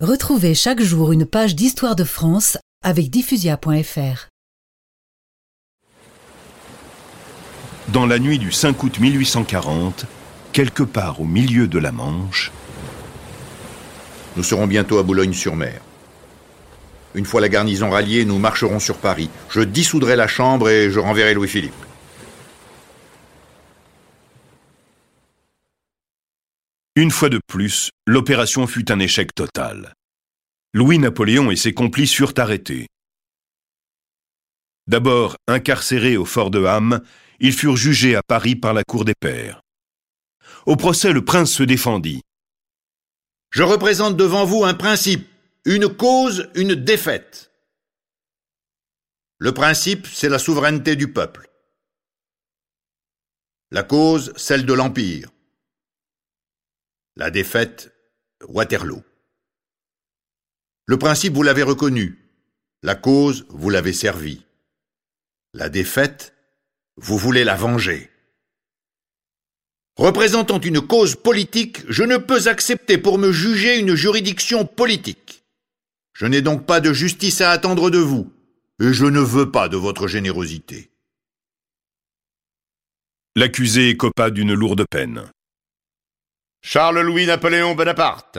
Retrouvez chaque jour une page d'histoire de France avec diffusia.fr. Dans la nuit du 5 août 1840, quelque part au milieu de la Manche, Nous serons bientôt à Boulogne-sur-Mer. Une fois la garnison ralliée, nous marcherons sur Paris. Je dissoudrai la Chambre et je renverrai Louis-Philippe. Une fois de plus, l'opération fut un échec total. Louis-Napoléon et ses complices furent arrêtés. D'abord incarcérés au fort de Ham, ils furent jugés à Paris par la Cour des Pairs. Au procès, le prince se défendit. Je représente devant vous un principe, une cause, une défaite. Le principe, c'est la souveraineté du peuple. La cause, celle de l'Empire. La défaite, Waterloo. Le principe, vous l'avez reconnu. La cause, vous l'avez servi. La défaite, vous voulez la venger. Représentant une cause politique, je ne peux accepter pour me juger une juridiction politique. Je n'ai donc pas de justice à attendre de vous, et je ne veux pas de votre générosité. L'accusé écopa d'une lourde peine. Charles-Louis Napoléon Bonaparte,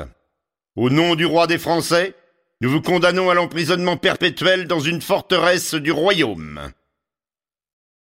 au nom du roi des Français, nous vous condamnons à l'emprisonnement perpétuel dans une forteresse du royaume.